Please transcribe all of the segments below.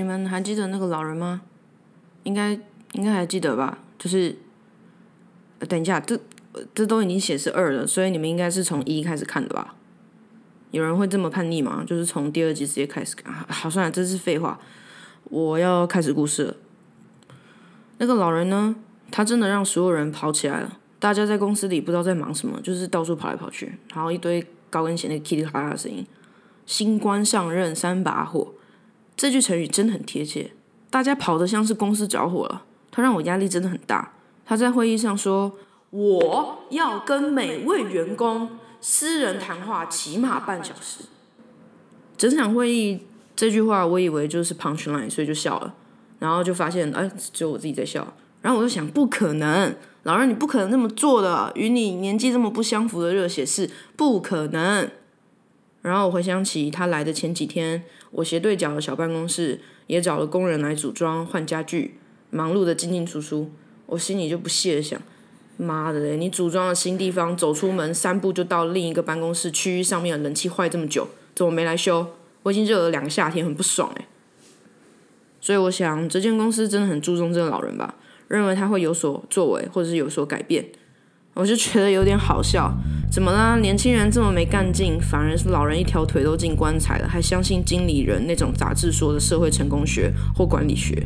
你们还记得那个老人吗？应该应该还记得吧？就是，等一下，这这都已经显示二了，所以你们应该是从一开始看的吧？有人会这么叛逆吗？就是从第二集直接开始看？好，算了，这是废话。我要开始故事了。那个老人呢？他真的让所有人跑起来了。大家在公司里不知道在忙什么，就是到处跑来跑去，然后一堆高跟鞋那个噼里啪啦的声音。新官上任三把火，这句成语真的很贴切。大家跑得像是公司着火了，他让我压力真的很大。他在会议上说：“我要跟每位员工私人谈话，起码半小时。”整场会议这句话，我以为就是 punch line，所以就笑了。然后就发现，哎，只有我自己在笑。然后我就想，不可能，老人你不可能这么做的，与你年纪这么不相符的热血是不可能。然后我回想起他来的前几天，我斜对角的小办公室也找了工人来组装换家具，忙碌的进进出出，我心里就不屑的想：妈的嘞，你组装了新地方，走出门三步就到另一个办公室区域上面的冷气坏这么久，怎么没来修？我已经热了两个夏天，很不爽诶。所以我想，这间公司真的很注重这个老人吧，认为他会有所作为，或者是有所改变。我就觉得有点好笑，怎么啦？年轻人这么没干劲，反而是老人一条腿都进棺材了，还相信经理人那种杂志说的社会成功学或管理学，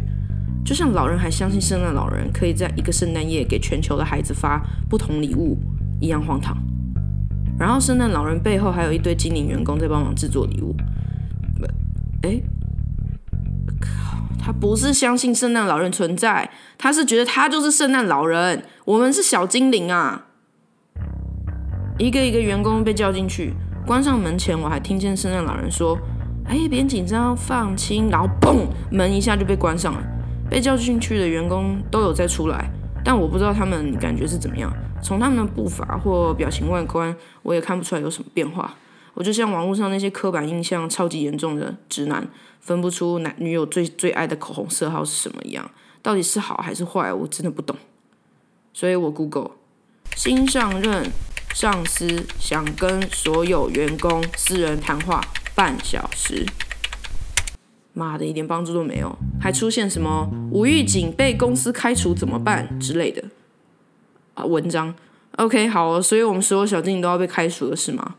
就像老人还相信圣诞老人可以在一个圣诞夜给全球的孩子发不同礼物一样荒唐。然后圣诞老人背后还有一堆精灵员工在帮忙制作礼物。诶，靠，他不是相信圣诞老人存在，他是觉得他就是圣诞老人，我们是小精灵啊！一个一个员工被叫进去，关上门前，我还听见圣诞老人说：“哎，别紧张，放轻。”然后嘣，门一下就被关上了。被叫进去的员工都有再出来，但我不知道他们感觉是怎么样。从他们的步伐或表情外观，我也看不出来有什么变化。我就像网络上那些刻板印象超级严重的直男，分不出男女友最最爱的口红色号是什么一样，到底是好还是坏，我真的不懂。所以我 Google 新上任上司想跟所有员工私人谈话半小时，妈的，一点帮助都没有，还出现什么吴玉景被公司开除怎么办之类的啊文章。OK，好，哦所以我们所有小精灵都要被开除了是吗？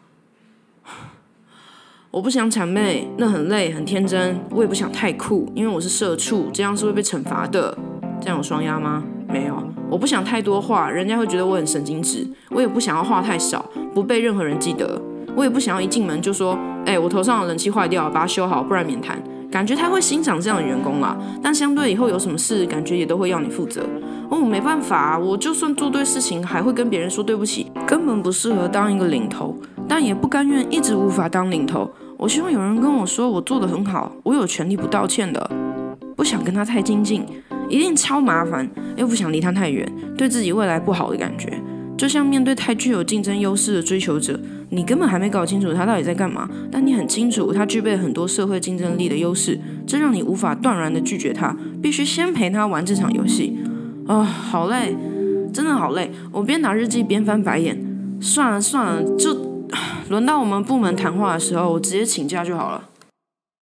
我不想谄媚，那很累，很天真。我也不想太酷，因为我是社畜，这样是会被惩罚的。这样有双压吗？没有。我不想太多话，人家会觉得我很神经质。我也不想要话太少，不被任何人记得。我也不想要一进门就说：“哎、我头上的冷气坏掉，把它修好，不然免谈。”感觉他会欣赏这样的员工啦，但相对以后有什么事，感觉也都会要你负责。哦，没办法，我就算做对事情，还会跟别人说对不起，根本不适合当一个领头，但也不甘愿一直无法当领头。我希望有人跟我说我做的很好，我有权利不道歉的。不想跟他太亲近，一定超麻烦，又不想离他太远，对自己未来不好的感觉。就像面对太具有竞争优势的追求者，你根本还没搞清楚他到底在干嘛，但你很清楚他具备很多社会竞争力的优势，这让你无法断然的拒绝他，必须先陪他玩这场游戏。啊、好累，真的好累。我边拿日记边翻白眼。算了算了，就轮到我们部门谈话的时候，我直接请假就好了。